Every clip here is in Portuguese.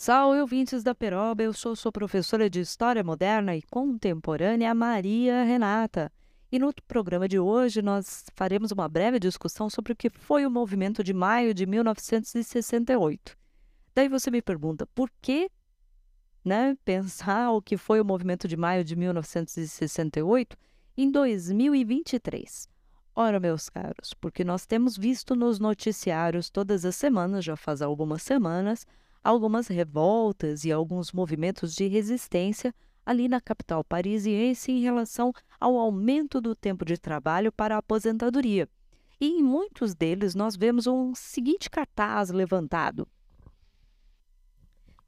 Salve, ouvintes da Peroba, eu sou sua professora de História Moderna e Contemporânea, Maria Renata. E no programa de hoje nós faremos uma breve discussão sobre o que foi o movimento de maio de 1968. Daí você me pergunta, por que né, pensar o que foi o movimento de maio de 1968 em 2023? Ora, meus caros, porque nós temos visto nos noticiários todas as semanas, já faz algumas semanas, algumas revoltas e alguns movimentos de resistência ali na capital parisiense em relação ao aumento do tempo de trabalho para a aposentadoria. E em muitos deles nós vemos um seguinte cartaz levantado: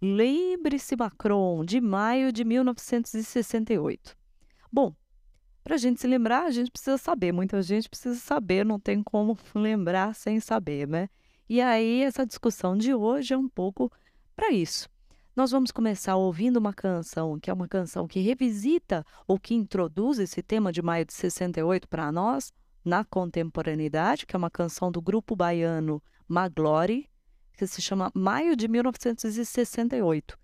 Lembre-se, Macron, de maio de 1968. Bom, para a gente se lembrar, a gente precisa saber. Muita gente precisa saber, não tem como lembrar sem saber, né? E aí, essa discussão de hoje é um pouco para isso. Nós vamos começar ouvindo uma canção, que é uma canção que revisita ou que introduz esse tema de maio de 68 para nós, na contemporaneidade, que é uma canção do grupo baiano Maglore, que se chama Maio de 1968.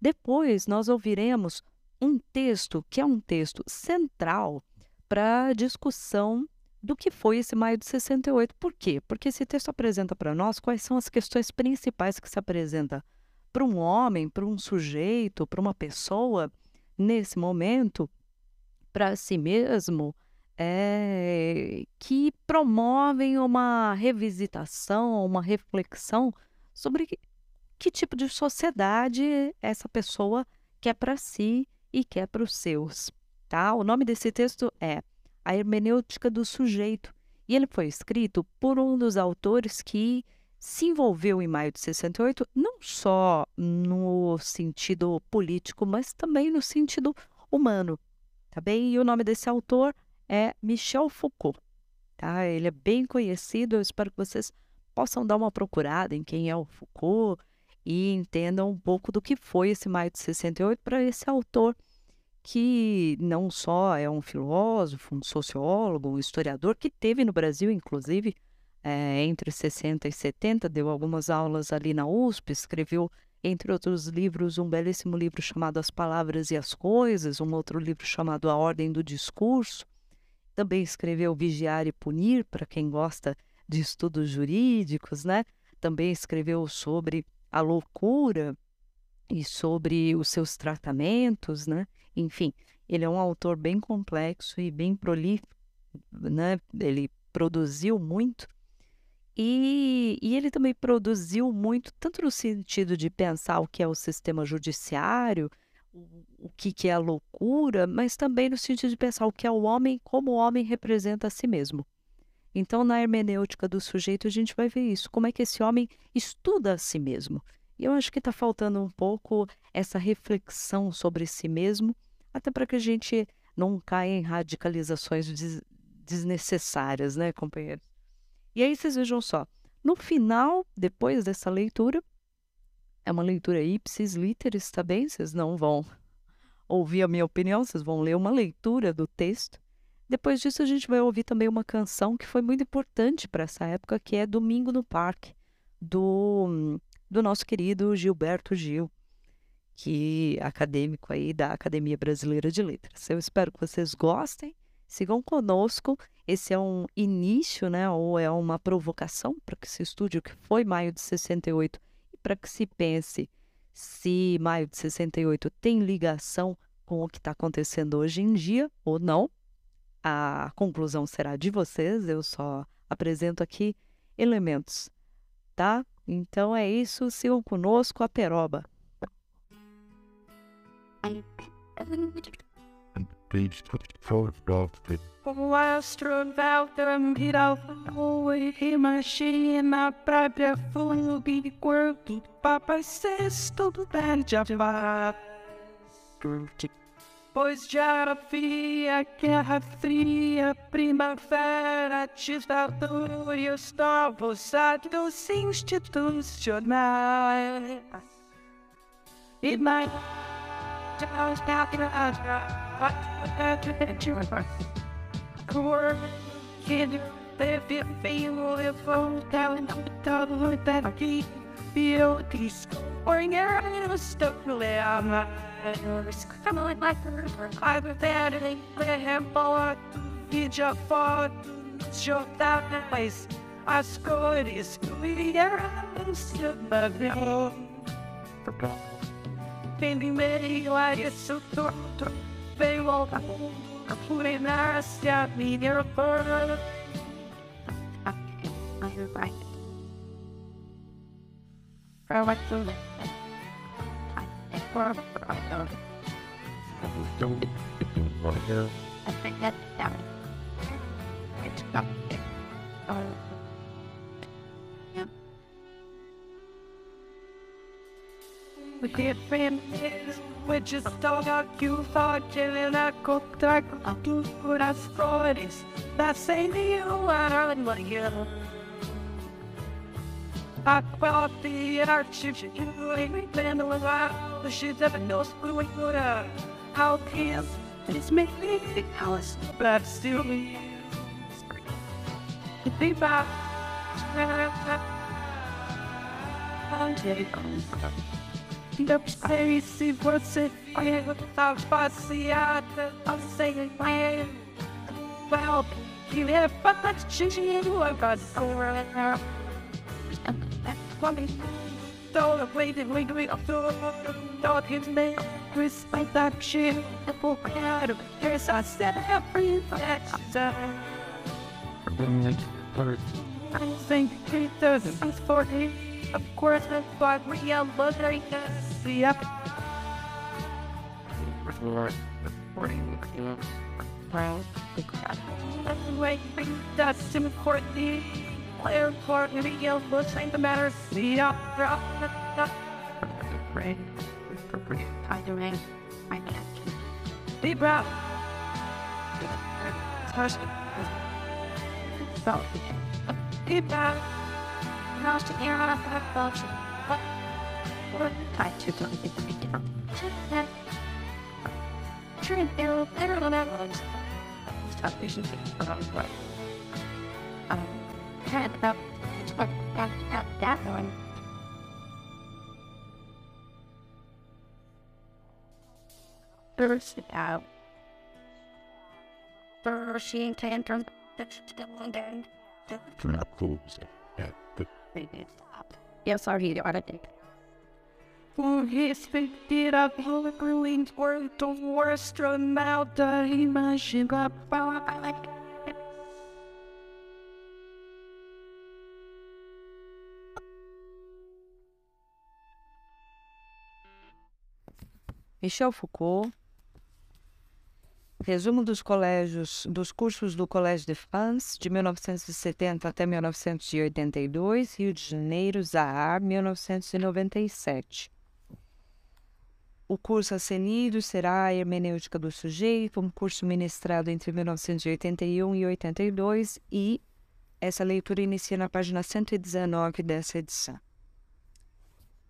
Depois nós ouviremos um texto que é um texto central para a discussão do que foi esse maio de 68. Por quê? Porque esse texto apresenta para nós quais são as questões principais que se apresenta para um homem, para um sujeito, para uma pessoa, nesse momento, para si mesmo, é, que promovem uma revisitação, uma reflexão sobre que, que tipo de sociedade essa pessoa quer para si e quer para os seus. Tá? O nome desse texto é A Hermenêutica do Sujeito e ele foi escrito por um dos autores que se envolveu em maio de 68, não só no sentido político, mas também no sentido humano, tá bem? E o nome desse autor é Michel Foucault, tá? Ele é bem conhecido, eu espero que vocês possam dar uma procurada em quem é o Foucault e entendam um pouco do que foi esse maio de 68 para esse autor que não só é um filósofo, um sociólogo, um historiador que teve no Brasil, inclusive, é, entre 60 e 70, deu algumas aulas ali na USP, escreveu, entre outros livros, um belíssimo livro chamado As Palavras e as Coisas, um outro livro chamado A Ordem do Discurso. Também escreveu Vigiar e Punir, para quem gosta de estudos jurídicos, né? Também escreveu sobre a loucura e sobre os seus tratamentos, né? Enfim, ele é um autor bem complexo e bem prolífico, né? Ele produziu muito e, e, ele também produziu muito, tanto no sentido de pensar o que é o sistema judiciário, o, o que, que é a loucura, mas também no sentido de pensar o que é o homem, como o homem representa a si mesmo. Então, na hermenêutica do sujeito, a gente vai ver isso, como é que esse homem estuda a si mesmo. E eu acho que está faltando um pouco essa reflexão sobre si mesmo, até para que a gente não caia em radicalizações des desnecessárias, né, companheiros? E aí vocês vejam só, no final, depois dessa leitura, é uma leitura ipsis literis, tá bem? Vocês não vão ouvir a minha opinião, vocês vão ler uma leitura do texto. Depois disso, a gente vai ouvir também uma canção que foi muito importante para essa época, que é Domingo no Parque, do, do nosso querido Gilberto Gil, que acadêmico aí da Academia Brasileira de Letras. Eu espero que vocês gostem, sigam conosco esse é um início, né, ou é uma provocação para que se estude o que foi maio de 68 e para que se pense se maio de 68 tem ligação com o que está acontecendo hoje em dia ou não. A conclusão será de vocês, eu só apresento aqui elementos, tá? Então é isso, sigam conosco a peroba. O astronauta foi imagina própria fogo e corpo Papai Sexto perde a paz Pois já havia guerra fria, primavera, ditadura e os novos atos institucionais. E mais. to us now to us, but to the children. Core can live in family phone talent of the Lord that I beauties. Or in your own stuff, I'm not. Come on, my river. I've been bad and they have bought. He jumped forward, jumped out of place. I scored his sweet air. I'm still baby May, why you so torn, torn, they won't put in our step, me near a burn. I'm right. I want to think that's damn. It's not. The did friends We just don't cute, for killing a contract. I'll do what I thought is. That same you are in my year. I bought the hardship she doing me then a while. She never knows who we are. How can this make me callous, but still me? Think about. I'm taking on da sei se você perguntar passeada, eu sei bem. Well, que é fantástico, eu gosto. Don't wait and wait, wait, don't his name. Respect that shit. And for care, here's a set of every factor. I think he does, I'm 40. Of course, that's why we are looking at the up. That's important. The player part of the yell looks like the matter. The up, the up, the up. Right. I do it. I can't. Deep breath. Touch. Deep breath. I took on the breakdown. True, they're better than that one. Stop around the world. Um, had about about that one. Burst it out. Bursting tantrum. That's the one then. That's not cool. Yes, I hear you. For his fifteen of Hillgreen's worth the worst amount of imagine about. Michel Foucault Resumo dos colégios, dos cursos do Collège de France, de 1970 até 1982, Rio de Janeiro, Zahar, 1997. O curso assenido será a Hermenêutica do Sujeito, um curso ministrado entre 1981 e 82, e essa leitura inicia na página 119 dessa edição.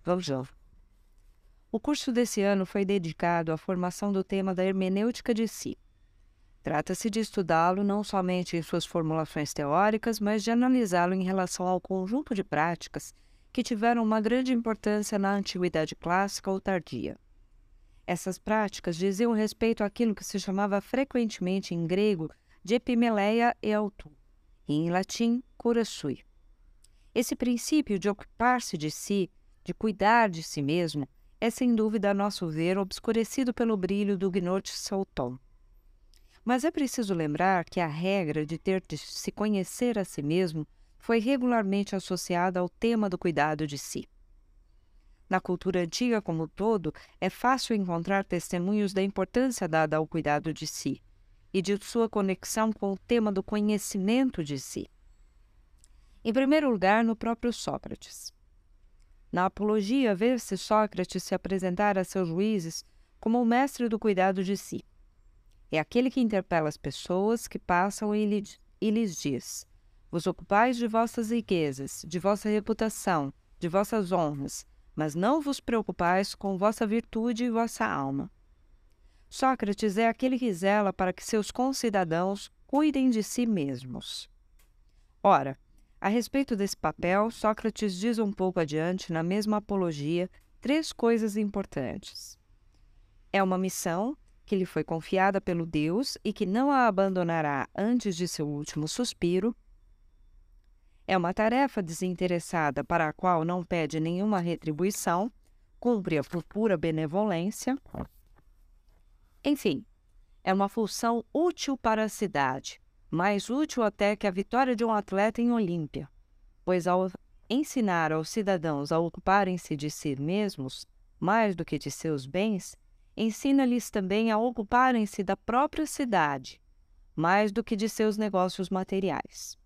Vamos lá. O curso desse ano foi dedicado à formação do tema da hermenêutica de si. Trata-se de estudá-lo não somente em suas formulações teóricas, mas de analisá-lo em relação ao conjunto de práticas que tiveram uma grande importância na antiguidade clássica ou tardia. Essas práticas diziam respeito àquilo que se chamava frequentemente em grego de epimeleia e autu, e em latim cura sui. Esse princípio de ocupar-se de si, de cuidar de si mesmo, é sem dúvida, a nosso ver, obscurecido pelo brilho do Gnot Sauton. Mas é preciso lembrar que a regra de ter de se conhecer a si mesmo foi regularmente associada ao tema do cuidado de si. Na cultura antiga como todo, é fácil encontrar testemunhos da importância dada ao cuidado de si e de sua conexão com o tema do conhecimento de si. Em primeiro lugar, no próprio Sócrates. Na Apologia, vê-se Sócrates se apresentar a seus juízes como o mestre do cuidado de si. É aquele que interpela as pessoas que passam e, lhe, e lhes diz: Vos ocupais de vossas riquezas, de vossa reputação, de vossas honras, mas não vos preocupais com vossa virtude e vossa alma. Sócrates é aquele que zela para que seus concidadãos cuidem de si mesmos. Ora, a respeito desse papel, Sócrates diz um pouco adiante, na mesma apologia, três coisas importantes. É uma missão que lhe foi confiada pelo Deus e que não a abandonará antes de seu último suspiro. É uma tarefa desinteressada para a qual não pede nenhuma retribuição, cumpre-a por pura benevolência. Enfim, é uma função útil para a cidade, mais útil até que a vitória de um atleta em Olímpia, pois ao ensinar aos cidadãos a ocuparem-se de si mesmos, mais do que de seus bens, ensina-lhes também a ocuparem-se da própria cidade, mais do que de seus negócios materiais.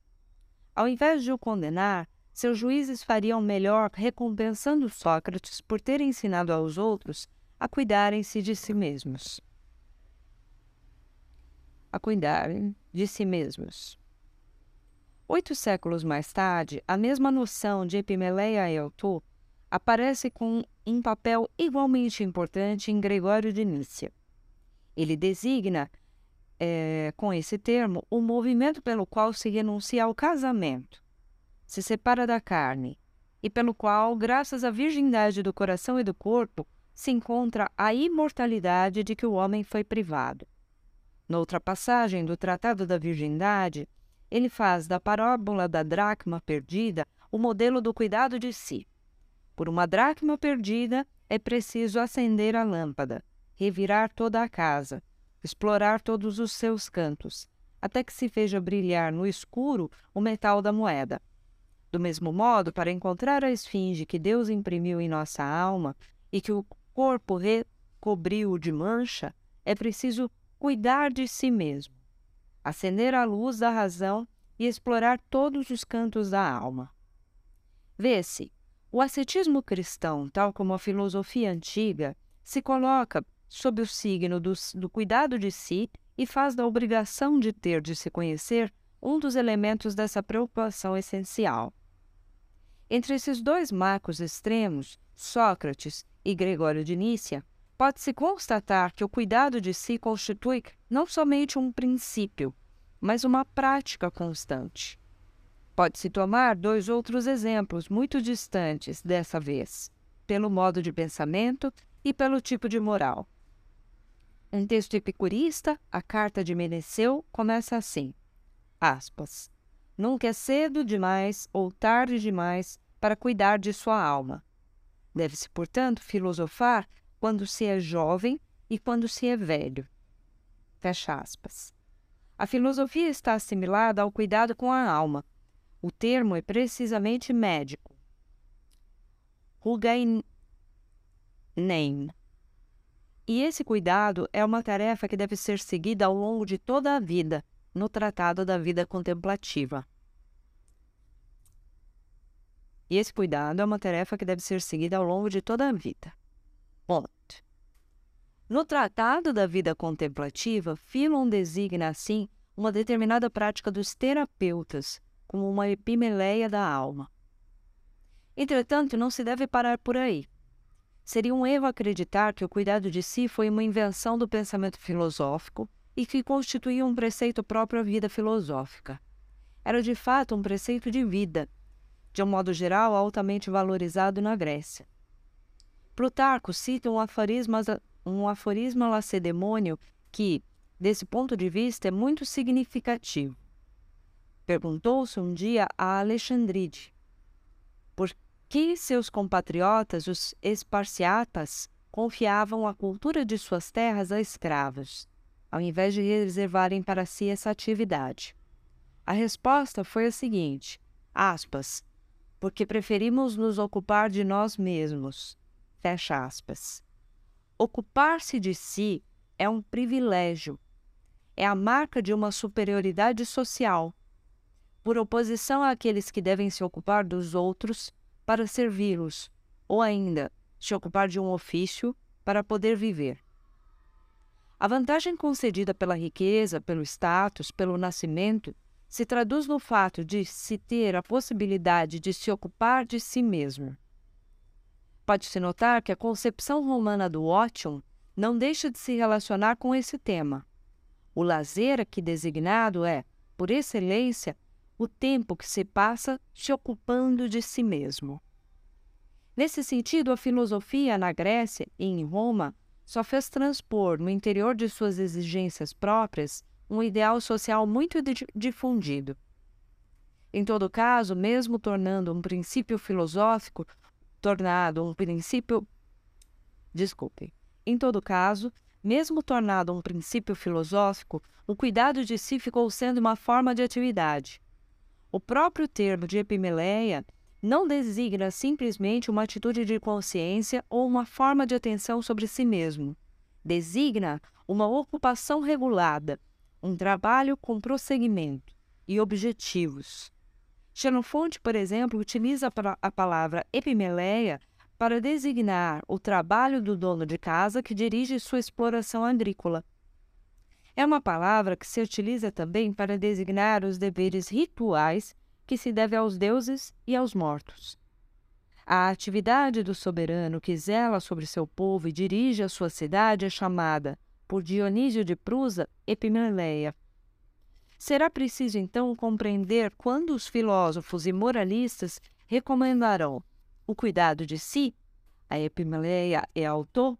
Ao invés de o condenar, seus juízes fariam melhor recompensando Sócrates por ter ensinado aos outros a cuidarem-se de si mesmos. A cuidarem de si mesmos. Oito séculos mais tarde, a mesma noção de Epimeleia e Eutu aparece com um papel igualmente importante em Gregório de Nícia. Ele designa, é, com esse termo, o movimento pelo qual se renuncia ao casamento, se separa da carne, e pelo qual, graças à virgindade do coração e do corpo, se encontra a imortalidade de que o homem foi privado. Noutra passagem do Tratado da Virgindade, ele faz da parábola da dracma perdida o modelo do cuidado de si. Por uma dracma perdida, é preciso acender a lâmpada, revirar toda a casa, explorar todos os seus cantos, até que se veja brilhar no escuro o metal da moeda. Do mesmo modo, para encontrar a esfinge que Deus imprimiu em nossa alma e que o corpo recobriu de mancha, é preciso cuidar de si mesmo, acender a luz da razão e explorar todos os cantos da alma. Vê-se o ascetismo cristão, tal como a filosofia antiga, se coloca sob o signo do, do cuidado de si e faz da obrigação de ter de se conhecer um dos elementos dessa preocupação essencial. Entre esses dois marcos extremos, Sócrates e Gregório de Nícia, pode-se constatar que o cuidado de si constitui não somente um princípio, mas uma prática constante. Pode-se tomar dois outros exemplos muito distantes dessa vez, pelo modo de pensamento e pelo tipo de moral. Um texto epicurista, a carta de Meneceu, começa assim: aspas, Nunca é cedo demais ou tarde demais para cuidar de sua alma. Deve-se, portanto, filosofar quando se é jovem e quando se é velho. Fecha aspas. A filosofia está assimilada ao cuidado com a alma, o termo é precisamente médico. Rugainem. E esse cuidado é uma tarefa que deve ser seguida ao longo de toda a vida, no Tratado da Vida Contemplativa. E esse cuidado é uma tarefa que deve ser seguida ao longo de toda a vida. No Tratado da Vida Contemplativa, Philon designa, assim, uma determinada prática dos terapeutas, como uma epimeleia da alma. Entretanto, não se deve parar por aí. Seria um erro acreditar que o cuidado de si foi uma invenção do pensamento filosófico e que constituía um preceito próprio à vida filosófica. Era de fato um preceito de vida, de um modo geral altamente valorizado na Grécia. Plutarco cita um aforisma, um aforisma lacedemônio que, desse ponto de vista, é muito significativo. Perguntou-se um dia a Alexandride por que seus compatriotas, os esparciatas, confiavam a cultura de suas terras a escravos, ao invés de reservarem para si essa atividade. A resposta foi a seguinte: aspas, porque preferimos nos ocupar de nós mesmos. Fecha aspas. Ocupar-se de si é um privilégio. É a marca de uma superioridade social por oposição àqueles que devem se ocupar dos outros para servi-los, ou ainda se ocupar de um ofício para poder viver. A vantagem concedida pela riqueza, pelo status, pelo nascimento, se traduz no fato de se ter a possibilidade de se ocupar de si mesmo. Pode-se notar que a concepção romana do ótium não deixa de se relacionar com esse tema. O lazer aqui designado é, por excelência, o tempo que se passa se ocupando de si mesmo. Nesse sentido, a filosofia na Grécia e em Roma só fez transpor no interior de suas exigências próprias um ideal social muito difundido. Em todo caso, mesmo tornando um princípio filosófico, tornado um princípio. Desculpe. Em todo caso, mesmo tornado um princípio filosófico, o cuidado de si ficou sendo uma forma de atividade. O próprio termo de epimeleia não designa simplesmente uma atitude de consciência ou uma forma de atenção sobre si mesmo. Designa uma ocupação regulada, um trabalho com prosseguimento e objetivos. Xenofonte, por exemplo, utiliza a palavra epimeleia para designar o trabalho do dono de casa que dirige sua exploração agrícola. É uma palavra que se utiliza também para designar os deveres rituais que se deve aos deuses e aos mortos. A atividade do soberano que zela sobre seu povo e dirige a sua cidade é chamada, por Dionísio de Prusa, Epimeleia. Será preciso então compreender quando os filósofos e moralistas recomendarão o cuidado de si, a Epimeleia é autor,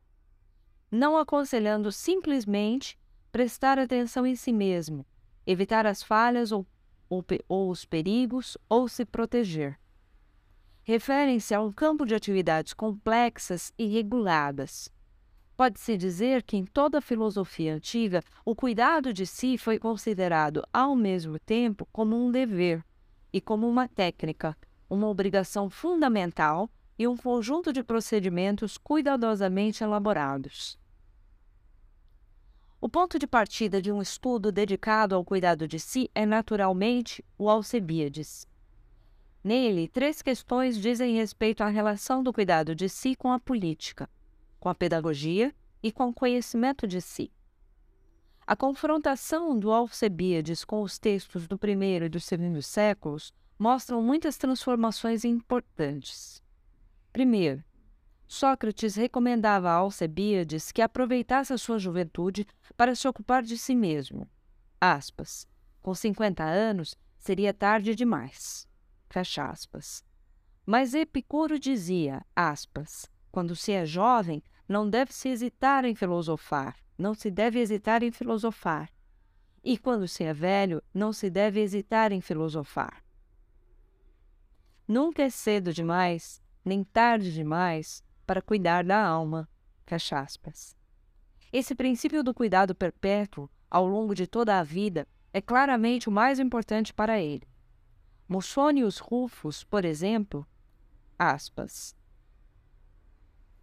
não aconselhando simplesmente prestar atenção em si mesmo, evitar as falhas ou ou, ou os perigos ou se proteger. Referem-se a um campo de atividades complexas e reguladas. Pode-se dizer que em toda a filosofia antiga, o cuidado de si foi considerado ao mesmo tempo como um dever e como uma técnica, uma obrigação fundamental e um conjunto de procedimentos cuidadosamente elaborados. O ponto de partida de um estudo dedicado ao cuidado de si é naturalmente o Alcebiades. Nele, três questões dizem respeito à relação do cuidado de si com a política, com a pedagogia e com o conhecimento de si. A confrontação do Alcebiades com os textos do primeiro e do segundo séculos mostram muitas transformações importantes. Primeiro, Sócrates recomendava a Alcebiades que aproveitasse a sua juventude para se ocupar de si mesmo. Aspas. Com 50 anos, seria tarde demais. Fecha aspas. Mas Epicuro dizia, aspas, quando se é jovem, não deve-se hesitar em filosofar, não se deve hesitar em filosofar. E quando se é velho, não se deve hesitar em filosofar. Nunca é cedo demais, nem tarde demais, para cuidar da alma. Fecha aspas. Esse princípio do cuidado perpétuo ao longo de toda a vida é claramente o mais importante para ele. Musonius Rufus, por exemplo, aspas,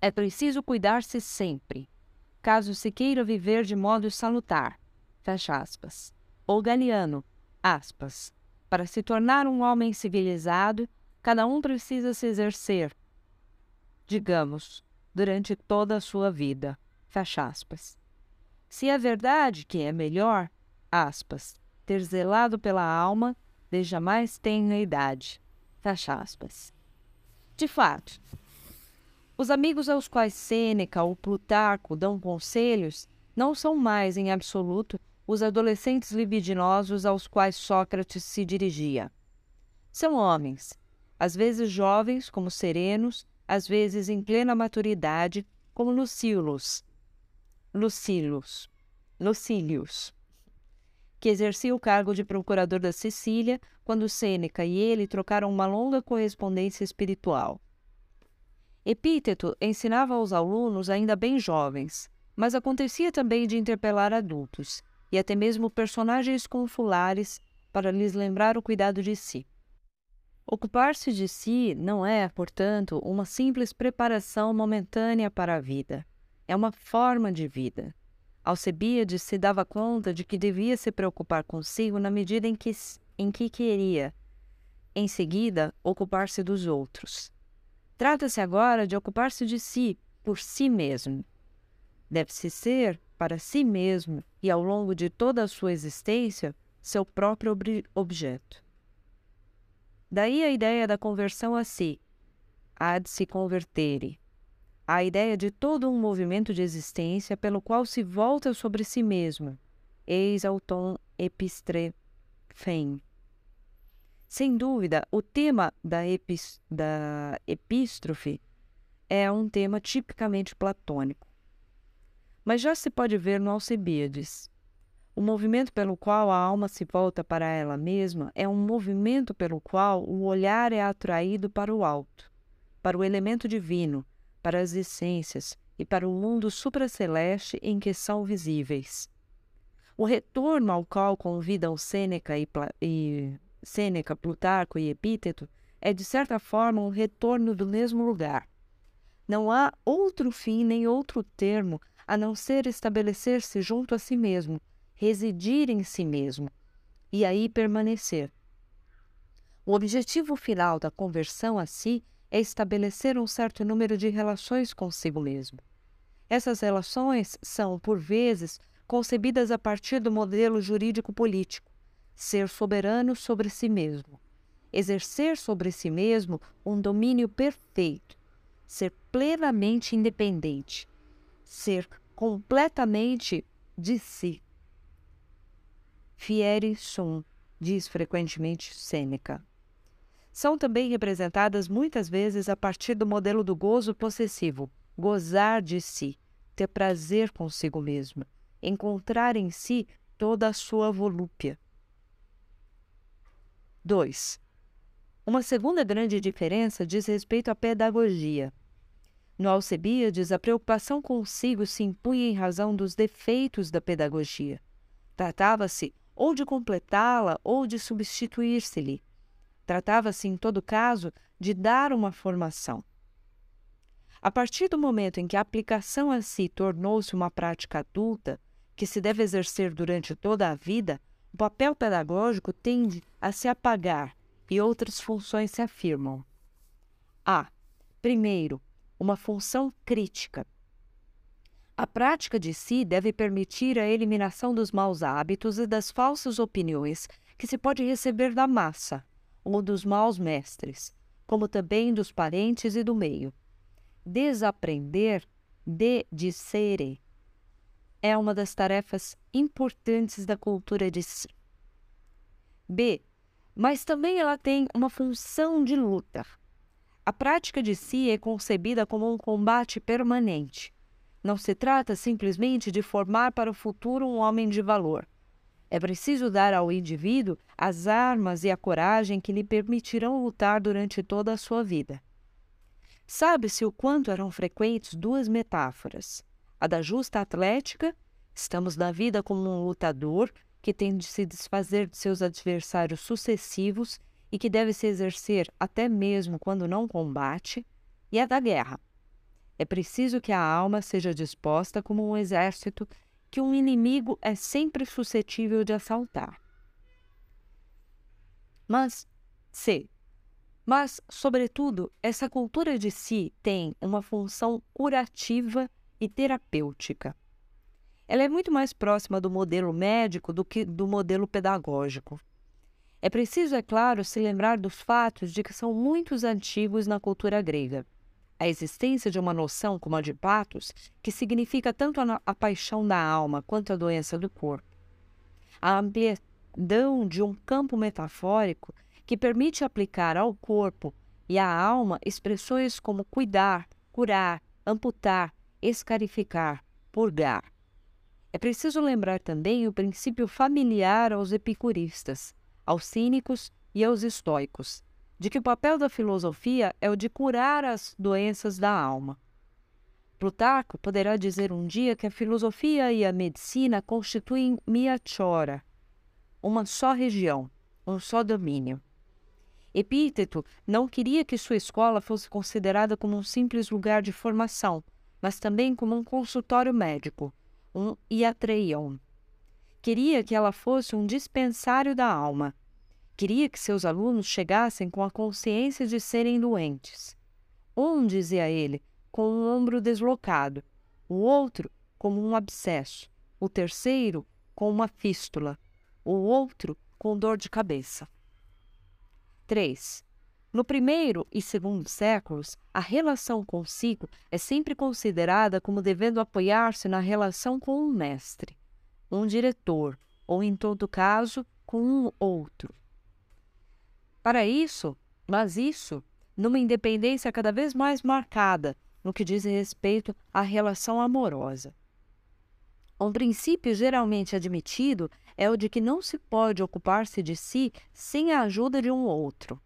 é preciso cuidar-se sempre, caso se queira viver de modo salutar, fecha aspas. Ou Galiano, aspas, para se tornar um homem civilizado, cada um precisa se exercer, digamos, durante toda a sua vida. Fecha aspas. Se é verdade que é melhor, aspas, ter zelado pela alma desde a mais tenra idade. Fecha aspas. De fato, os amigos aos quais Sêneca ou Plutarco dão conselhos não são mais, em absoluto, os adolescentes libidinosos aos quais Sócrates se dirigia. São homens, às vezes jovens como serenos, às vezes em plena maturidade, como Lucílios, Lucílios, Lucílios, que exercia o cargo de procurador da Sicília quando Sêneca e ele trocaram uma longa correspondência espiritual. Epíteto ensinava aos alunos ainda bem jovens, mas acontecia também de interpelar adultos e até mesmo personagens consulares para lhes lembrar o cuidado de si. Ocupar-se de si não é, portanto, uma simples preparação momentânea para a vida. É uma forma de vida. Alcebiades se dava conta de que devia se preocupar consigo na medida em que, em que queria, em seguida, ocupar-se dos outros. Trata-se agora de ocupar-se de si, por si mesmo. Deve-se ser para si mesmo e ao longo de toda a sua existência seu próprio obri- objeto. Daí a ideia da conversão a si, há de se convertere, a ideia de todo um movimento de existência pelo qual se volta sobre si mesmo, eis auton epistrefen. Sem dúvida, o tema da, da epístrofe é um tema tipicamente platônico. Mas já se pode ver no Alcibíades. O movimento pelo qual a alma se volta para ela mesma é um movimento pelo qual o olhar é atraído para o alto, para o elemento divino, para as essências e para o mundo supraceleste em que são visíveis. O retorno ao qual convidam Sêneca e, e Sêneca, Plutarco e Epíteto é de certa forma um retorno do mesmo lugar. Não há outro fim nem outro termo a não ser estabelecer-se junto a si mesmo, residir em si mesmo e aí permanecer. O objetivo final da conversão a si é estabelecer um certo número de relações consigo mesmo. Essas relações são, por vezes, concebidas a partir do modelo jurídico-político, ser soberano sobre si mesmo, exercer sobre si mesmo um domínio perfeito, ser plenamente independente, ser completamente de si. Fieri sum, diz frequentemente Sêneca. São também representadas muitas vezes a partir do modelo do gozo possessivo, gozar de si, ter prazer consigo mesmo, encontrar em si toda a sua volúpia. 2. Uma segunda grande diferença diz respeito à pedagogia. No Alcebíades, a preocupação consigo se impunha em razão dos defeitos da pedagogia. Tratava-se ou de completá-la ou de substituir-se-lhe. Tratava-se, em todo caso, de dar uma formação. A partir do momento em que a aplicação a si tornou-se uma prática adulta, que se deve exercer durante toda a vida, o papel pedagógico tende a se apagar e outras funções se afirmam. A. Primeiro, uma função crítica. A prática de si deve permitir a eliminação dos maus hábitos e das falsas opiniões que se pode receber da massa ou dos maus mestres, como também dos parentes e do meio. Desaprender de dissere é uma das tarefas importantes da cultura de si. B. Mas também ela tem uma função de luta. A prática de si é concebida como um combate permanente. Não se trata simplesmente de formar para o futuro um homem de valor. É preciso dar ao indivíduo as armas e a coragem que lhe permitirão lutar durante toda a sua vida. Sabe-se o quanto eram frequentes duas metáforas. A da justa atlética, estamos na vida como um lutador que tem de se desfazer de seus adversários sucessivos e que deve se exercer até mesmo quando não combate, e a da guerra. É preciso que a alma seja disposta como um exército que um inimigo é sempre suscetível de assaltar. Mas, C. Mas, sobretudo, essa cultura de si tem uma função curativa e terapêutica. Ela é muito mais próxima do modelo médico do que do modelo pedagógico. É preciso, é claro, se lembrar dos fatos de que são muitos antigos na cultura grega. A existência de uma noção como a de Patos, que significa tanto a, paixão da alma quanto a doença do corpo. A amplidão de um campo metafórico que permite aplicar ao corpo e à alma expressões como cuidar, curar, amputar, escarificar, purgar. É preciso lembrar também o princípio familiar aos epicuristas, aos cínicos e aos estoicos, de que o papel da filosofia é o de curar as doenças da alma. Plutarco poderá dizer um dia que a filosofia e a medicina constituem miachora, uma só região, um só domínio. Epíteto não queria que sua escola fosse considerada como um simples lugar de formação, mas também como um consultório médico, um iatreion. Queria que ela fosse um dispensário da alma. Queria que seus alunos chegassem com a consciência de serem doentes. Um, dizia ele, com um ombro deslocado, o outro como um abscesso, o terceiro com uma fístula, o outro com dor de cabeça. 3. No primeiro e segundo séculos, a relação consigo é sempre considerada como devendo apoiar-se na relação com um mestre, um diretor, ou, em todo caso, com um outro. Para isso, mas isso, numa independência cada vez mais marcada no que diz respeito à relação amorosa. Um princípio geralmente admitido é o de que não se pode ocupar-se de si sem a ajuda de um outro.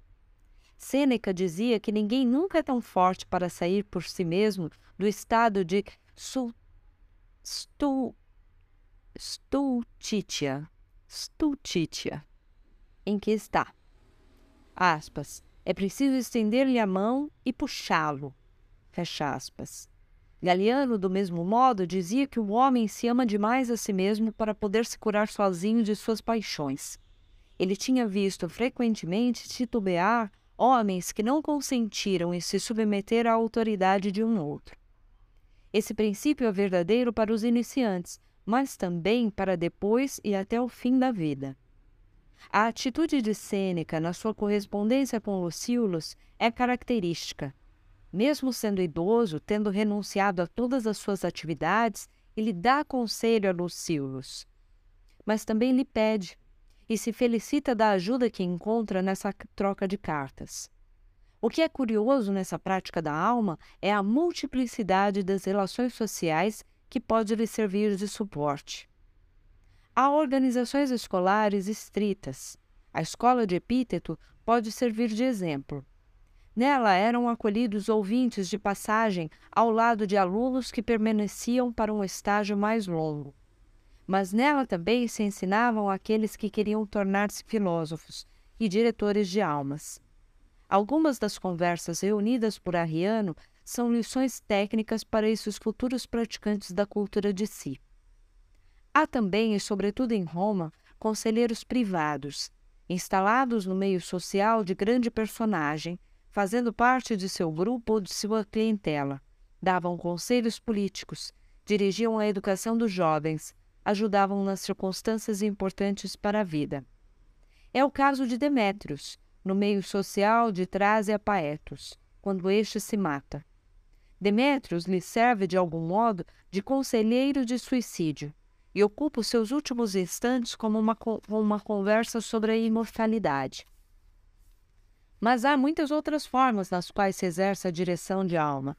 Sêneca dizia que ninguém nunca é tão forte para sair por si mesmo do estado de stu, stu, stultitia, stultitia, em que está. Aspas. É preciso estender-lhe a mão e puxá-lo. Fecha aspas. Galiano, do mesmo modo, dizia que o homem se ama demais a si mesmo para poder se curar sozinho de suas paixões. Ele tinha visto frequentemente titubear homens que não consentiram em se submeter à autoridade de um outro. Esse princípio é verdadeiro para os iniciantes, mas também para depois e até o fim da vida. A atitude de Sêneca na sua correspondência com Lucíolus é característica. Mesmo sendo idoso, tendo renunciado a todas as suas atividades, ele dá conselho a Lucíolus. Mas também lhe pede, e se felicita da ajuda que encontra nessa troca de cartas. O que é curioso nessa prática da alma é a multiplicidade das relações sociais que pode lhe servir de suporte. Há organizações escolares estritas. A escola de Epíteto pode servir de exemplo. Nela eram acolhidos ouvintes de passagem ao lado de alunos que permaneciam para um estágio mais longo mas nela também se ensinavam aqueles que queriam tornar-se filósofos e diretores de almas. Algumas das conversas reunidas por Arriano são lições técnicas para esses futuros praticantes da cultura de si. Há também, e sobretudo em Roma, conselheiros privados, instalados no meio social de grande personagem, fazendo parte de seu grupo ou de sua clientela. Davam conselhos políticos, dirigiam a educação dos jovens, ajudavam nas circunstâncias importantes para a vida. É o caso de Demétrios, no meio social de Trásia Paetos, quando este se mata. Demétrios lhe serve de algum modo de conselheiro de suicídio e ocupa os seus últimos instantes como uma, uma conversa sobre a imortalidade. Mas há muitas outras formas nas quais se exerce a direção de alma.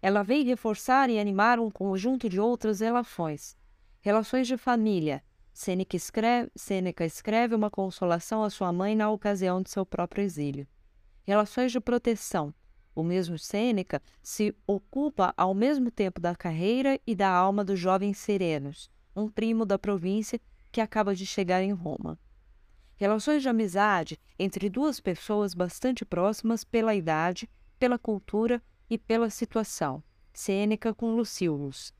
Ela vem reforçar e animar um conjunto de outras relações, Relações de família. Sêneca escreve, escreve uma consolação à sua mãe na ocasião de seu próprio exílio. Relações de proteção. O mesmo Sêneca se ocupa ao mesmo tempo da carreira e da alma dos jovens serenos, um primo da província que acaba de chegar em Roma. Relações de amizade entre duas pessoas bastante próximas pela idade, pela cultura e pela situação. Sêneca com Lucílus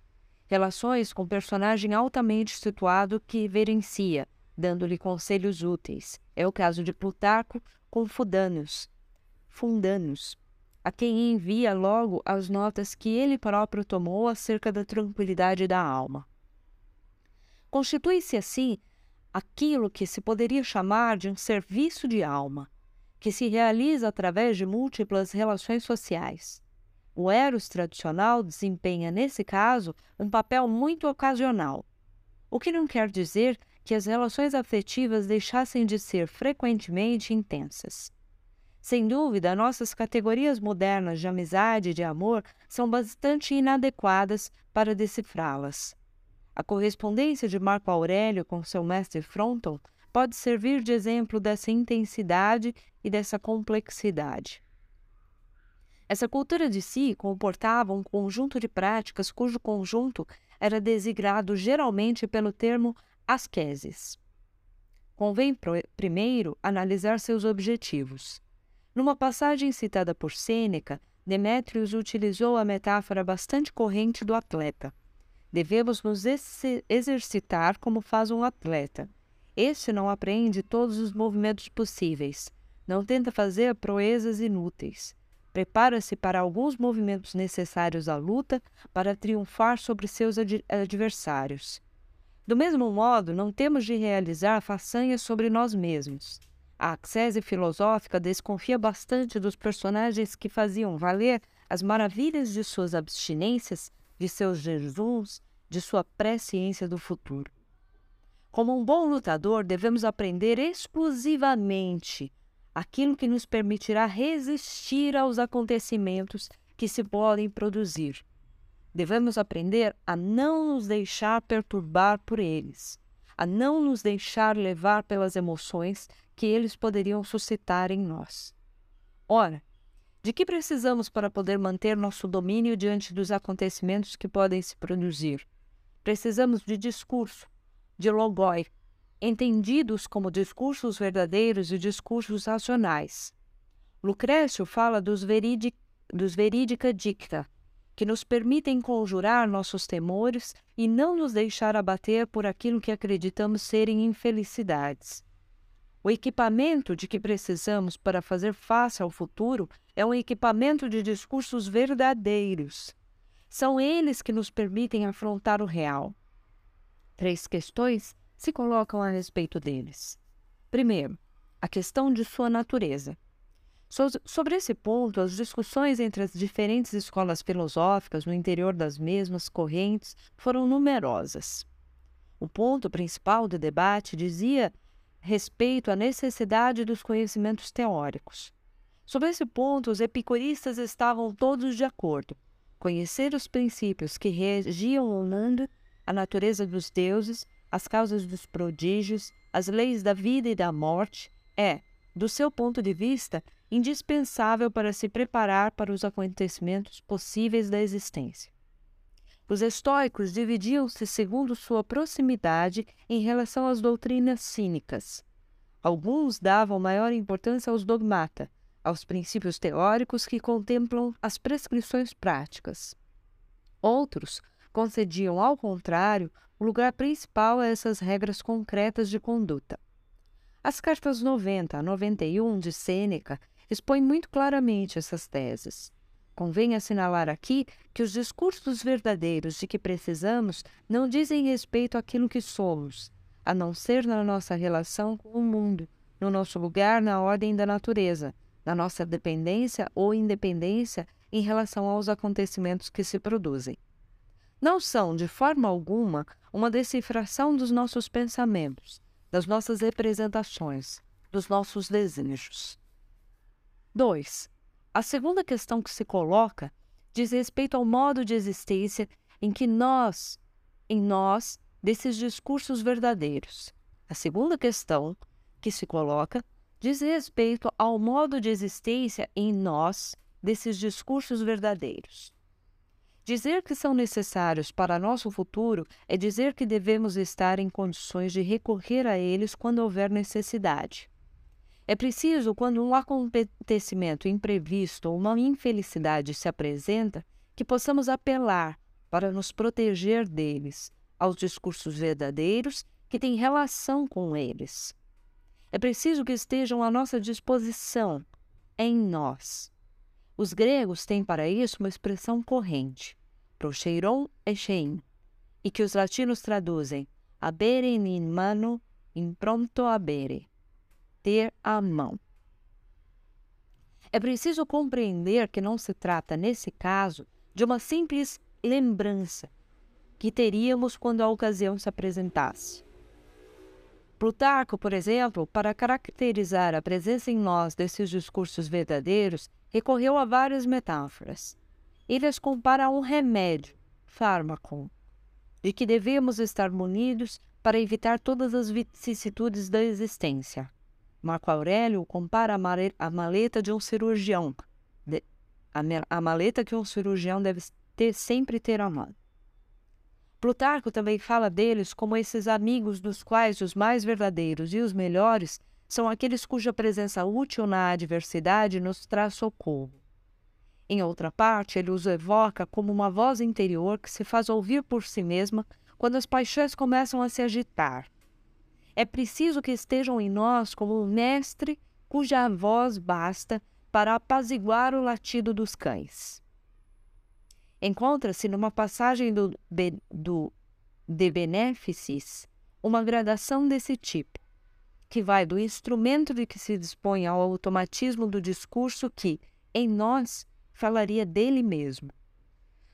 relações com personagem altamente situado que verencia, dando-lhe conselhos úteis. É o caso de Plutarco com Fudanos, Fundanos, a quem envia logo as notas que ele próprio tomou acerca da tranquilidade da alma. Constitui-se assim aquilo que se poderia chamar de um serviço de alma, que se realiza através de múltiplas relações sociais. O Eros tradicional desempenha, nesse caso, um papel muito ocasional, o que não quer dizer que as relações afetivas deixassem de ser frequentemente intensas. Sem dúvida, nossas categorias modernas de amizade e de amor são bastante inadequadas para decifrá-las. A correspondência de Marco Aurélio com seu mestre Fronton pode servir de exemplo dessa intensidade e dessa complexidade. Essa cultura de si comportava um conjunto de práticas cujo conjunto era designado geralmente pelo termo asceses. Convém primeiro analisar seus objetivos. Numa passagem citada por Sêneca, Demétrios utilizou a metáfora bastante corrente do atleta. Devemos nos exercitar como faz um atleta. Este não aprende todos os movimentos possíveis, não tenta fazer proezas inúteis prepara-se para alguns movimentos necessários à luta para triunfar sobre seus ad adversários. Do mesmo modo, não temos de realizar façanhas sobre nós mesmos. A axese filosófica desconfia bastante dos personagens que faziam valer as maravilhas de suas abstinências, de seus jejuns, de sua presciência do futuro. Como um bom lutador, devemos aprender exclusivamente aquilo que nos permitirá resistir aos acontecimentos que se podem produzir. Devemos aprender a não nos deixar perturbar por eles, a não nos deixar levar pelas emoções que eles poderiam suscitar em nós. Ora, de que precisamos para poder manter nosso domínio diante dos acontecimentos que podem se produzir? Precisamos de discurso, de logoi, entendidos como discursos verdadeiros e discursos racionais. Lucrécio fala dos, veridi dos verídica dicta, que nos permitem conjurar nossos temores e não nos deixar abater por aquilo que acreditamos serem infelicidades. O equipamento de que precisamos para fazer face ao futuro é um equipamento de discursos verdadeiros. São eles que nos permitem afrontar o real. Três questões se colocam a respeito deles. Primeiro, a questão de sua natureza. Sobre esse ponto, as discussões entre as diferentes escolas filosóficas no interior das mesmas correntes foram numerosas. O ponto principal do debate dizia respeito à necessidade dos conhecimentos teóricos. Sobre esse ponto, os epicuristas estavam todos de acordo. Conhecer os princípios que regiam o mundo, a natureza dos deuses, as causas dos prodígios, as leis da vida e da morte, é, do seu ponto de vista, indispensável para se preparar para os acontecimentos possíveis da existência. Os estoicos dividiam-se segundo sua proximidade em relação às doutrinas cínicas. Alguns davam maior importância aos dogmata, aos princípios teóricos que contemplam as prescrições práticas. Outros concediam, ao contrário, o lugar principal a essas regras concretas de conduta. As cartas 90 a 91 de Sêneca expõem muito claramente essas teses. Convém assinalar aqui que os discursos verdadeiros de que precisamos não dizem respeito àquilo que somos, a não ser na nossa relação com o mundo, no nosso lugar na ordem da natureza, na nossa dependência ou independência em relação aos acontecimentos que se produzem não são, de forma alguma, uma decifração dos nossos pensamentos, das nossas representações, dos nossos desejos. 2. A segunda questão que se coloca diz respeito ao modo de existência em que nós, em nós, desses discursos verdadeiros. A segunda questão que se coloca diz respeito ao modo de existência em nós desses discursos verdadeiros. Dizer que são necessários para nosso futuro é dizer que devemos estar em condições de recorrer a eles quando houver necessidade. É preciso, quando um acontecimento imprevisto ou uma infelicidade se apresenta, que possamos apelar para nos proteger deles, aos discursos verdadeiros que têm relação com eles. É preciso que estejam à nossa disposição, em nós. Os gregos têm para isso uma expressão corrente, procheiron echein, e que os latinos traduzem abere in mano impronto abere, ter a mão. É preciso compreender que não se trata, nesse caso, de uma simples lembrança que teríamos quando a ocasião se apresentasse. Plutarco, por exemplo, para caracterizar a presença em nós desses discursos verdadeiros, recorreu a várias metáforas. Ele as compara a um remédio, fármaco, de que devemos estar munidos para evitar todas as vicissitudes da existência. Marco Aurélio compara a maleta de um cirurgião, a maleta que um cirurgião deve ter, sempre ter à mão. Plutarco também fala deles como esses amigos dos quais os mais verdadeiros e os melhores são aqueles cuja presença útil na adversidade nos traz socorro. Em outra parte, ele os evoca como uma voz interior que se faz ouvir por si mesma quando as paixões começam a se agitar. É preciso que estejam em nós como um mestre cuja voz basta para apaziguar o latido dos cães. Encontra-se numa passagem do, do De Beneficis uma gradação desse tipo, que vai do instrumento de que se dispõe ao automatismo do discurso que, em nós, falaria dele mesmo.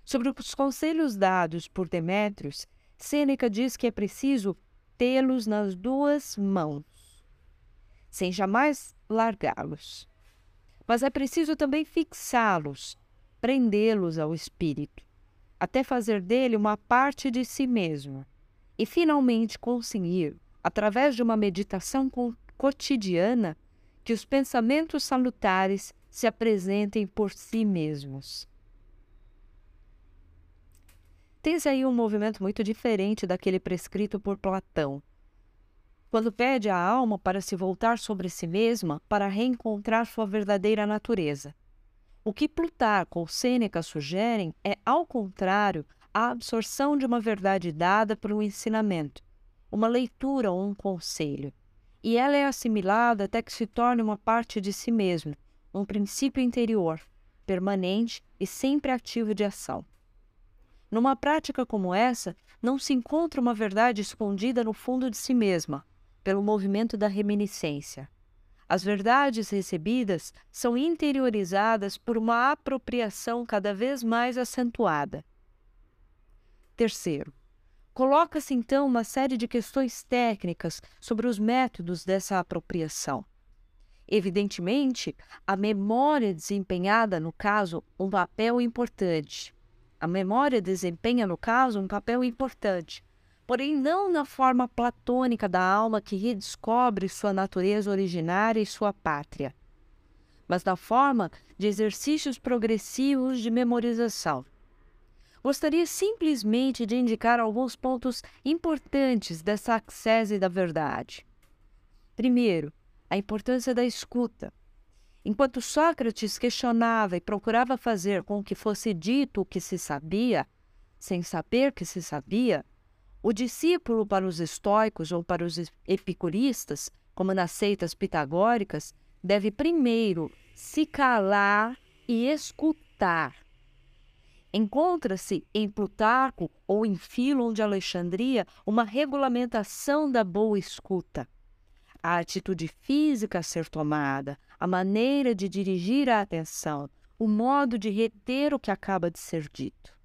Sobre os conselhos dados por Demétrios, Sêneca diz que é preciso tê-los nas duas mãos, sem jamais largá-los. Mas é preciso também fixá-los, prendê-los ao espírito, até fazer dele uma parte de si mesmo, e finalmente conseguir, através de uma meditação co- cotidiana, que os pensamentos salutares se apresentem por si mesmos. Tens aí um movimento muito diferente daquele prescrito por Platão, quando pede à alma para se voltar sobre si mesma para reencontrar sua verdadeira natureza. O que Plutarco ou Sêneca sugerem é, ao contrário, a absorção de uma verdade dada por um ensinamento, uma leitura ou um conselho, e ela é assimilada até que se torne uma parte de si mesmo, um princípio interior, permanente e sempre ativo de ação. Numa prática como essa, não se encontra uma verdade escondida no fundo de si mesma, pelo movimento da reminiscência. As verdades recebidas são interiorizadas por uma apropriação cada vez mais acentuada. Terceiro, coloca-se então uma série de questões técnicas sobre os métodos dessa apropriação. Evidentemente, a memória desempenhada, no caso, um papel importante. A memória desempenha, no caso, um papel importante, porém não na forma platônica da alma que redescobre sua natureza originária e sua pátria, mas na forma de exercícios progressivos de memorização. Gostaria simplesmente de indicar alguns pontos importantes dessa accese da verdade. Primeiro, a importância da escuta. Enquanto Sócrates questionava e procurava fazer com que fosse dito o que se sabia, sem saber que se sabia, o discípulo para os estoicos ou para os epicuristas, como nas seitas pitagóricas, deve primeiro se calar e escutar. Encontra-se em Plutarco ou em Filon de Alexandria uma regulamentação da boa escuta. A atitude física a ser tomada, a maneira de dirigir a atenção, o modo de reter o que acaba de ser dito.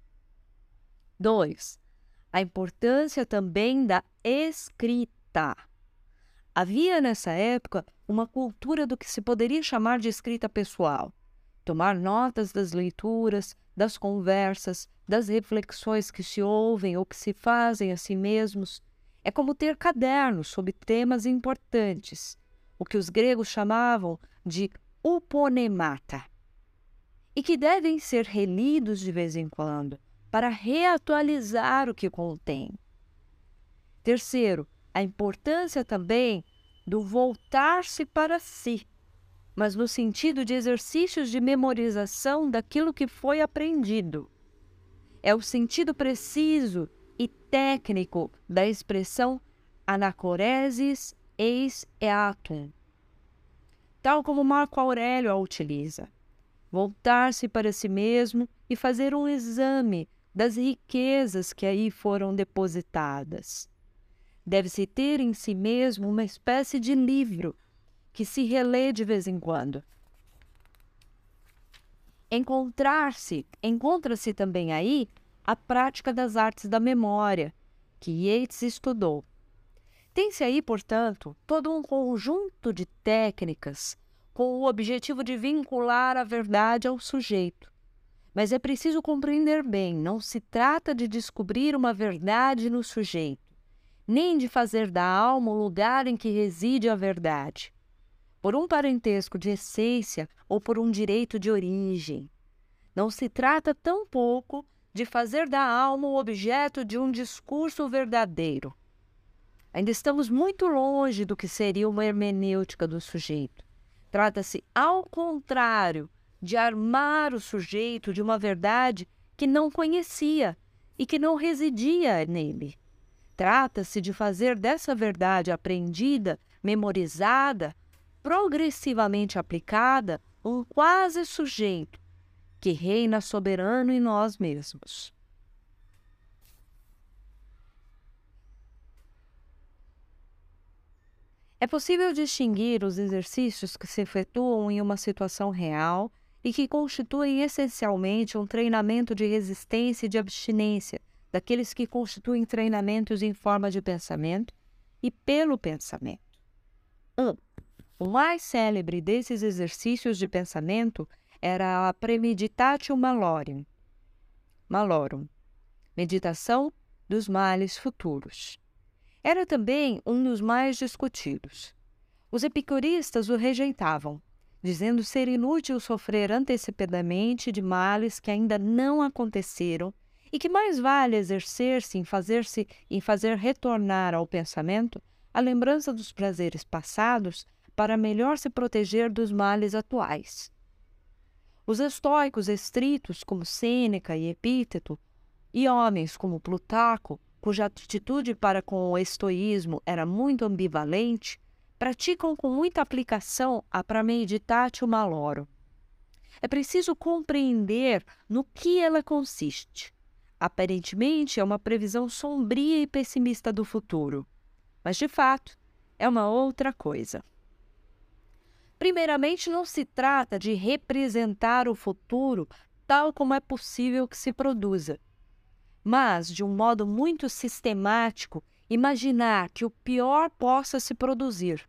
2. A importância também da escrita. Havia nessa época uma cultura do que se poderia chamar de escrita pessoal. Tomar notas das leituras, das conversas, das reflexões que se ouvem ou que se fazem a si mesmos. É como ter cadernos sobre temas importantes, o que os gregos chamavam de uponemata, e que devem ser relidos de vez em quando para reatualizar o que contém. Terceiro, a importância também do voltar-se para si, mas no sentido de exercícios de memorização daquilo que foi aprendido. É o sentido preciso e técnico da expressão anacoresis eis eatum, tal como Marco Aurélio a utiliza. Voltar-se para si mesmo e fazer um exame das riquezas que aí foram depositadas. Deve-se ter em si mesmo uma espécie de livro que se relê de vez em quando. Encontrar-se, encontra-se também aí a prática das artes da memória, que Yeats estudou. Tem-se aí, portanto, todo um conjunto de técnicas com o objetivo de vincular a verdade ao sujeito. Mas é preciso compreender bem: não se trata de descobrir uma verdade no sujeito, nem de fazer da alma o lugar em que reside a verdade, por um parentesco de essência ou por um direito de origem. Não se trata tampouco de fazer da alma o objeto de um discurso verdadeiro. Ainda estamos muito longe do que seria uma hermenêutica do sujeito. Trata-se, ao contrário, de armar o sujeito de uma verdade que não conhecia e que não residia nele. Trata-se de fazer dessa verdade aprendida, memorizada, progressivamente aplicada, um quase sujeito que reina soberano em nós mesmos. É possível distinguir os exercícios que se efetuam em uma situação real e que constituem essencialmente um treinamento de resistência e de abstinência, daqueles que constituem treinamentos em forma de pensamento e pelo pensamento. 1. Um, o mais célebre desses exercícios de pensamento era a Premeditatio Malorum, Malorum, meditação dos males futuros. Era também um dos mais discutidos. Os epicuristas o rejeitavam, dizendo ser inútil sofrer antecipadamente de males que ainda não aconteceram e que mais vale exercer-se em fazer-se em fazer retornar ao pensamento a lembrança dos prazeres passados para melhor se proteger dos males atuais. Os estoicos estritos, como Sêneca e Epíteto, e homens como Plutarco, cuja atitude para com o estoísmo era muito ambivalente, praticam com muita aplicação a Prameditatio Maloro. É preciso compreender no que ela consiste. Aparentemente é uma previsão sombria e pessimista do futuro, mas de fato é uma outra coisa. Primeiramente, não se trata de representar o futuro tal como é possível que se produza, mas, de um modo muito sistemático, imaginar que o pior possa se produzir,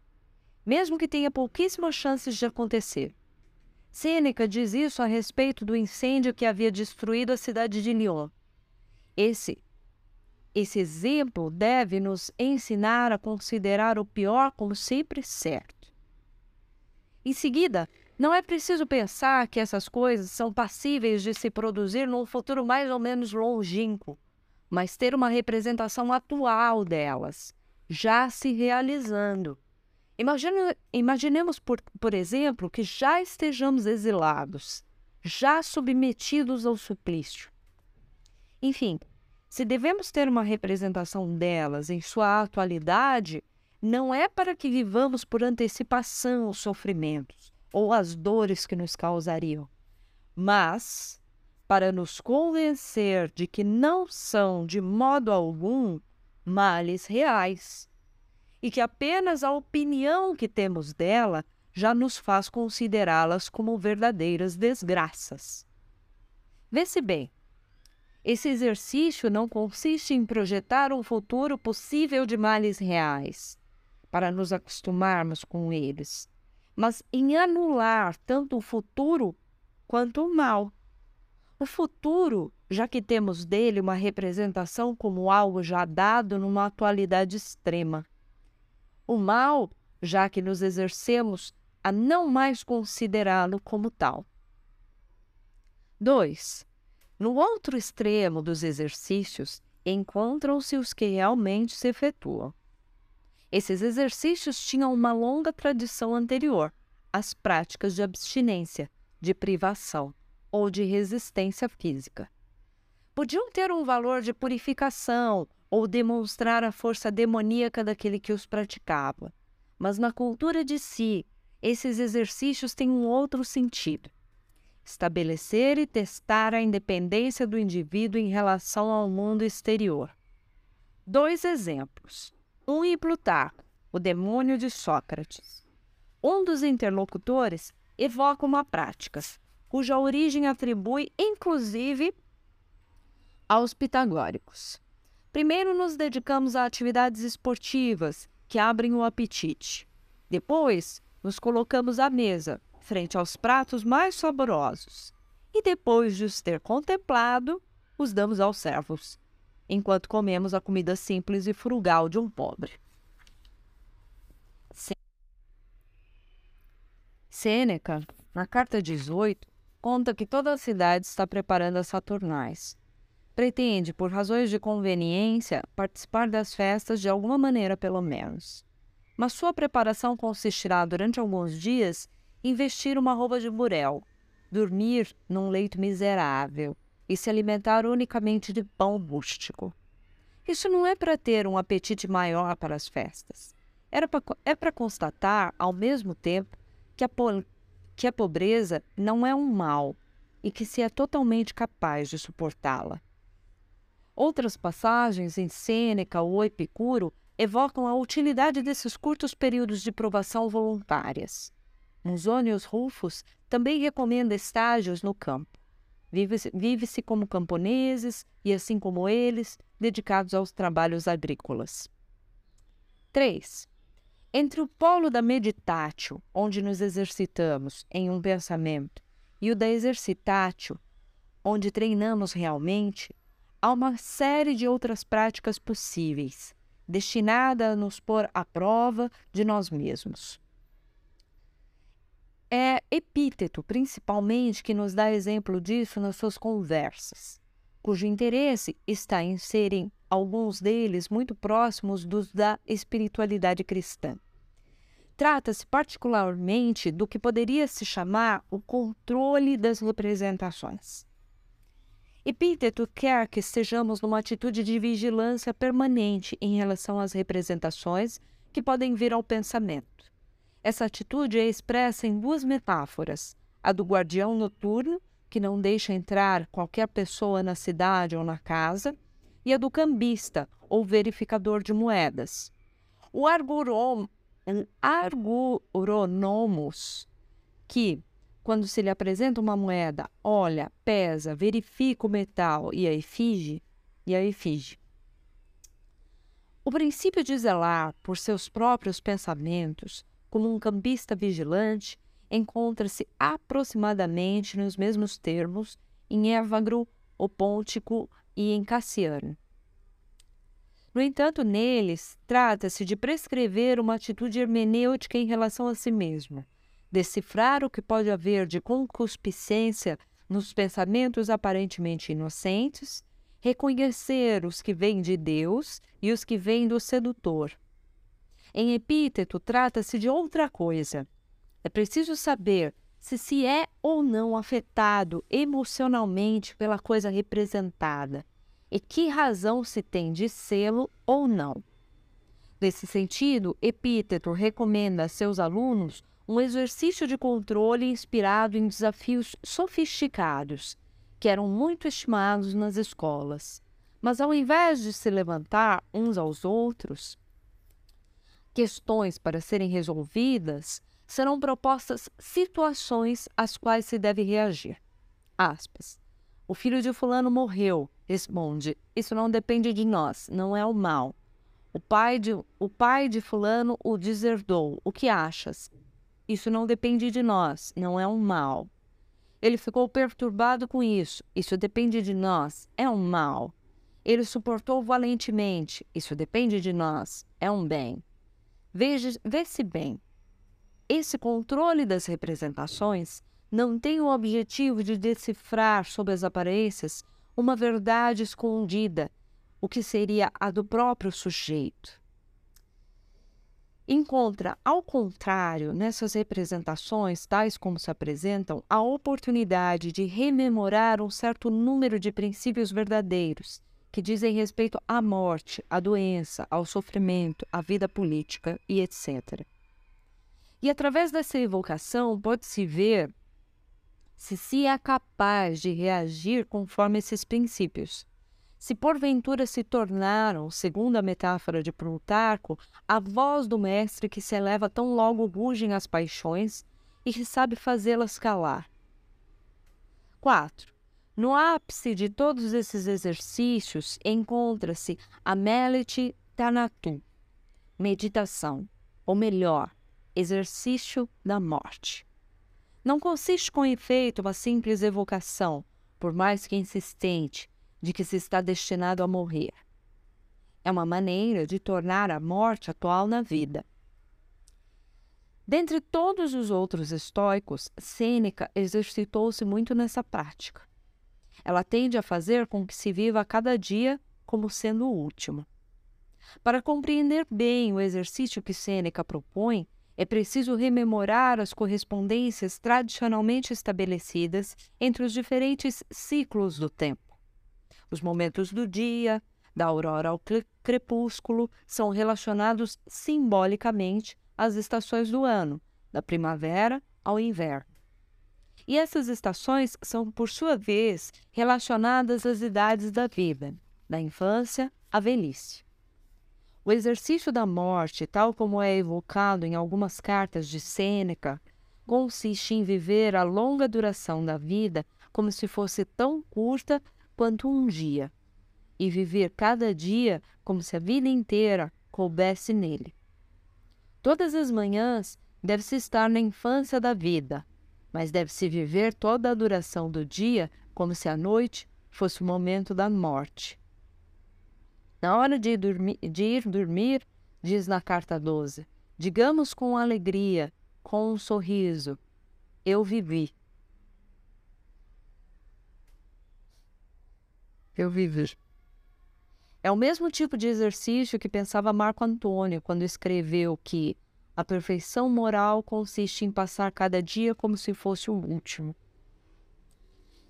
mesmo que tenha pouquíssimas chances de acontecer. Sêneca diz isso a respeito do incêndio que havia destruído a cidade de Lyon. Esse, esse exemplo deve nos ensinar a considerar o pior como sempre certo. Em seguida, não é preciso pensar que essas coisas são passíveis de se produzir num futuro mais ou menos longínquo, mas ter uma representação atual delas, já se realizando. Imagine, imaginemos, por, por exemplo, que já estejamos exilados, já submetidos ao suplício. Enfim, se devemos ter uma representação delas em sua atualidade, não é para que vivamos por antecipação os sofrimentos ou as dores que nos causariam, mas para nos convencer de que não são de modo algum males reais e que apenas a opinião que temos dela já nos faz considerá-las como verdadeiras desgraças. Vê-se bem, esse exercício não consiste em projetar um futuro possível de males reais, para nos acostumarmos com eles, mas em anular tanto o futuro quanto o mal. O futuro, já que temos dele uma representação como algo já dado numa atualidade extrema. O mal, já que nos exercemos a não mais considerá-lo como tal. 2. No outro extremo dos exercícios encontram-se os que realmente se efetuam. Esses exercícios tinham uma longa tradição anterior às práticas de abstinência, de privação ou de resistência física. Podiam ter um valor de purificação ou demonstrar a força demoníaca daquele que os praticava, mas na cultura de si, esses exercícios têm um outro sentido estabelecer e testar a independência do indivíduo em relação ao mundo exterior. Dois exemplos. Um em Plutarco, o demônio de Sócrates. Um dos interlocutores evoca uma prática, cuja origem atribui, inclusive, aos pitagóricos. Primeiro nos dedicamos a atividades esportivas que abrem o apetite. Depois, nos colocamos à mesa, frente aos pratos mais saborosos, e depois de os ter contemplado, os damos aos servos, enquanto comemos a comida simples e frugal de um pobre. Sêneca, na carta 18, conta que toda a cidade está preparando as Saturnais. Pretende, por razões de conveniência, participar das festas de alguma maneira, pelo menos. Mas sua preparação consistirá durante alguns dias investir uma roupa de burel, dormir num leito miserável e se alimentar unicamente de pão rústico. Isso não é para ter um apetite maior para as festas. Era pra, é para constatar, ao mesmo tempo, que a, que a pobreza não é um mal e que se é totalmente capaz de suportá-la. Outras passagens em Sêneca ou Epicuro evocam a utilidade desses curtos períodos de provação voluntárias. Musonius Rufus também recomenda estágios no campo. Vive-se vive como camponeses e, assim como eles, dedicados aos trabalhos agrícolas. 3. Entre o polo da meditatio, onde nos exercitamos em um pensamento, e o da exercitatio, onde treinamos realmente, há uma série de outras práticas possíveis, destinada a nos pôr à prova de nós mesmos. É Epíteto, principalmente, que nos dá exemplo disso nas suas conversas, cujo interesse está em serem alguns deles muito próximos dos da espiritualidade cristã. Trata-se particularmente do que poderia se chamar o controle das representações. Epíteto quer que estejamos numa atitude de vigilância permanente em relação às representações que podem vir ao pensamento. Essa atitude é expressa em duas metáforas: a do guardião noturno, que não deixa entrar qualquer pessoa na cidade ou na casa, e a do cambista, ou verificador de moedas. O argurom, que, quando se lhe apresenta uma moeda, olha, pesa, verifica o metal e a efígie, e a efígie. O princípio de zelar por seus próprios pensamentos, como um campista vigilante, encontra-se aproximadamente nos mesmos termos em Évagro, o Pontico e em Cassiano. No entanto, neles, trata-se de prescrever uma atitude hermenêutica em relação a si mesmo, decifrar o que pode haver de concupiscência nos pensamentos aparentemente inocentes, reconhecer os que vêm de Deus e os que vêm do sedutor. Em epíteto, trata-se de outra coisa. É preciso saber se se é ou não afetado emocionalmente pela coisa representada e que razão se tem de sê-lo ou não. Nesse sentido, Epíteto recomenda a seus alunos um exercício de controle inspirado em desafios sofisticados, que eram muito estimados nas escolas. Mas ao invés de se levantar uns aos outros, questões para serem resolvidas, serão propostas situações às quais se deve reagir. Aspas. O filho de fulano morreu, responde. Isso não depende de nós, não é o mal. O pai de, o pai de fulano o deserdou. O que achas? Isso não depende de nós, não é um mal. Ele ficou perturbado com isso. Isso depende de nós, é um mal. Ele suportou valentemente. Isso depende de nós, é um bem. Veja, vê-se bem. Esse controle das representações não tem o objetivo de decifrar sob as aparências uma verdade escondida, o que seria a do próprio sujeito. Encontra, ao contrário, nessas representações, tais como se apresentam, a oportunidade de rememorar um certo número de princípios verdadeiros que dizem respeito à morte, à doença, ao sofrimento, à vida política e etc. E através dessa evocação pode-se ver se se é capaz de reagir conforme esses princípios. Se porventura se tornaram, segundo a metáfora de Plutarco, a voz do mestre que se eleva tão logo rugem as paixões e que sabe fazê-las calar. 4. No ápice de todos esses exercícios encontra-se a Melite Tanatu, meditação, ou melhor, exercício da morte. Não consiste com efeito uma simples evocação, por mais que insistente, de que se está destinado a morrer. É uma maneira de tornar a morte atual na vida. Dentre todos os outros estoicos, Sêneca exercitou-se muito nessa prática. Ela tende a fazer com que se viva cada dia como sendo o último. Para compreender bem o exercício que Sêneca propõe, é preciso rememorar as correspondências tradicionalmente estabelecidas entre os diferentes ciclos do tempo. Os momentos do dia, da aurora ao crepúsculo, são relacionados simbolicamente às estações do ano, da primavera ao inverno. E essas estações são, por sua vez, relacionadas às idades da vida, da infância à velhice. O exercício da morte, tal como é evocado em algumas cartas de Sêneca, consiste em viver a longa duração da vida como se fosse tão curta quanto um dia, e viver cada dia como se a vida inteira coubesse nele. Todas as manhãs deve-se estar na infância da vida, mas deve-se viver toda a duração do dia como se a noite fosse o momento da morte. Na hora de ir, dormir, de ir dormir, diz na carta 12, digamos com alegria, com um sorriso, eu vivi. Eu vivi. É o mesmo tipo de exercício que pensava Marco Antônio quando escreveu que a perfeição moral consiste em passar cada dia como se fosse o último.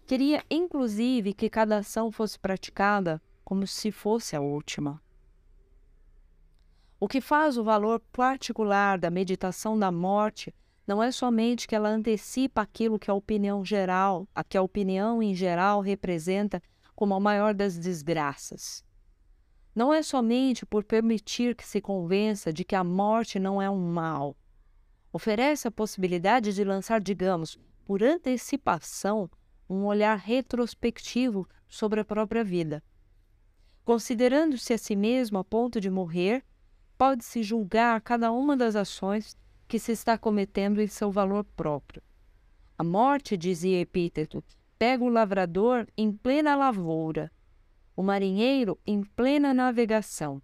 Queria, inclusive, que cada ação fosse praticada como se fosse a última. O que faz o valor particular da meditação da morte não é somente que ela antecipa aquilo que a opinião geral, a que a opinião em geral representa como a maior das desgraças, não é somente por permitir que se convença de que a morte não é um mal. Oferece a possibilidade de lançar, digamos, por antecipação, um olhar retrospectivo sobre a própria vida. Considerando-se a si mesmo a ponto de morrer, pode-se julgar cada uma das ações que se está cometendo em seu valor próprio. A morte, dizia Epíteto, pega o lavrador em plena lavoura o marinheiro em plena navegação.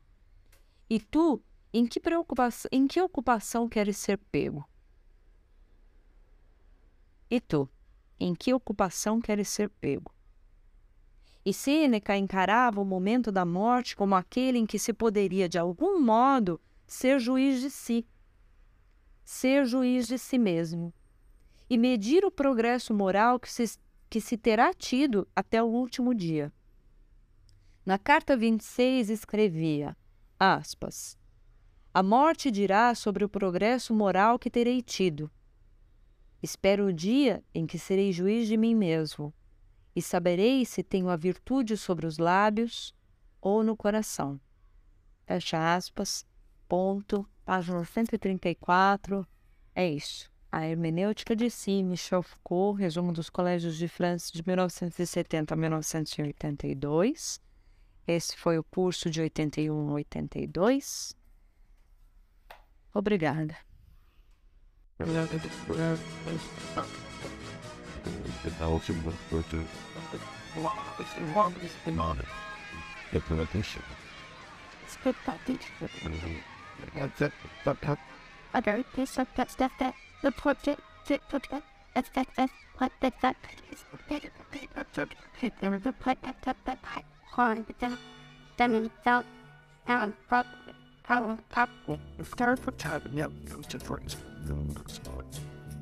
E tu, em que preocupação, em que ocupação queres ser pego? E tu, em que ocupação queres ser pego? E Sêneca encarava o momento da morte como aquele em que se poderia, de algum modo, ser juiz de si, ser juiz de si mesmo, e medir o progresso moral que se, que se terá tido até o último dia. Na carta 26 escrevia, aspas, A morte dirá sobre o progresso moral que terei tido. Espero o dia em que serei juiz de mim mesmo, e saberei se tenho a virtude sobre os lábios ou no coração. Fecha aspas, ponto, página 134, é isso. A hermenêutica de si, Michel Foucault, resumo dos colégios de França de 1970 a 1982. Esse foi o curso de 81 a 82. Obrigada.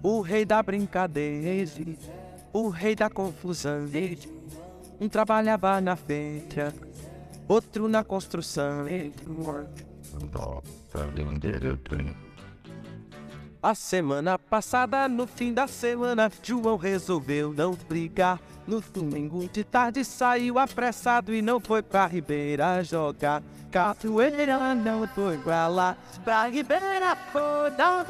O rei da brincadeira, o rei da confusão. Um trabalhava na feira, outro na construção. A semana passada, no fim da semana, João resolveu não brigar. No domingo de tarde saiu apressado e não foi pra Ribeira jogar. Capoeira não foi pra lá, pra Ribeira foi dar.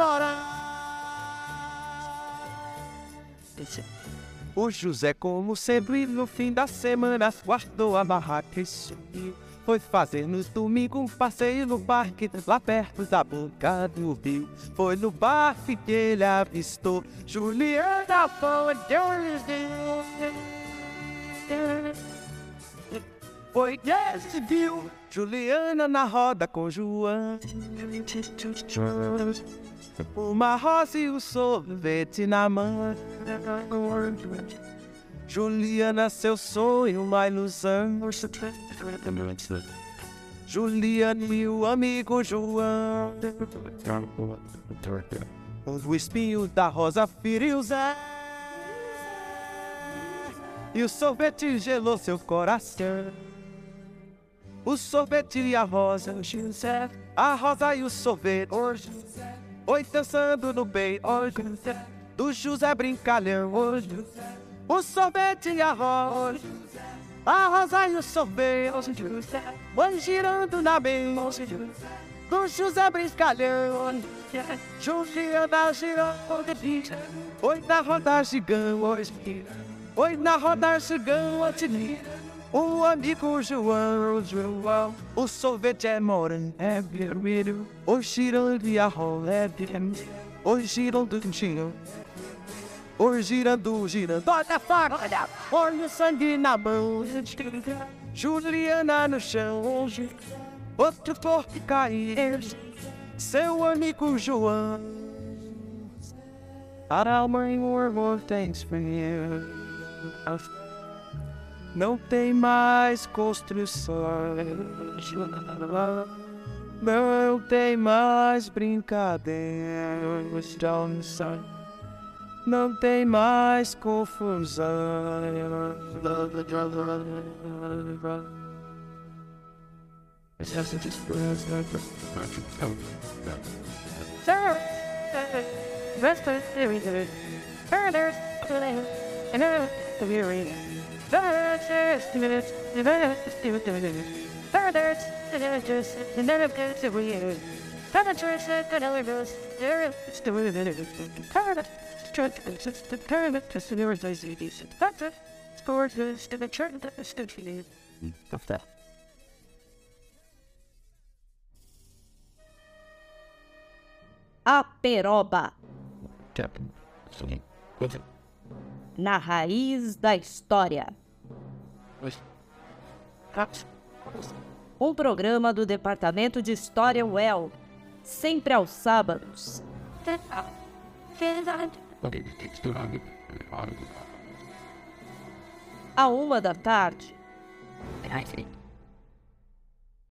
O José, como sempre, no fim da semana, guardou a barraca e. Foi fazer no domingo um passeio no parque, lá perto da boca do rio. Foi no bar que ele avistou Juliana foi Foi esse viu Juliana na roda com João. Uma rosa e o sorvete na mão. Juliana, seu sonho, uma ilusão. Juliana e o amigo João. O espinho da rosa feriu Zé. E o sorvete gelou seu coração. O sorvete e a rosa, a rosa e o sorvete. Oi, dançando no bem, oi, do José Brincalhão. O sorvete e arroz, a rosa e o sorvete, vão girando na mesa do José Brincalhão. Juliana girando, oi na roda gigante, oi na roda gigante. O amigo João, João, o sorvete é morango, é vermelho, o girando e arroz é vermelho, o girando do tio. O girando, girando, olha fora, olha, olha o sangue na mão. Juliana no chão, outro corpo cair. Seu amigo João. Para mãe, more thanks for you. Não tem mais construções. Não tem mais brincadeiras. Não tem mais confusão. A peroba, Captain. Sonny. What's it? na raiz da história. Um programa do Departamento de História UEL, sempre aos sábados. Too long. À uma da tarde.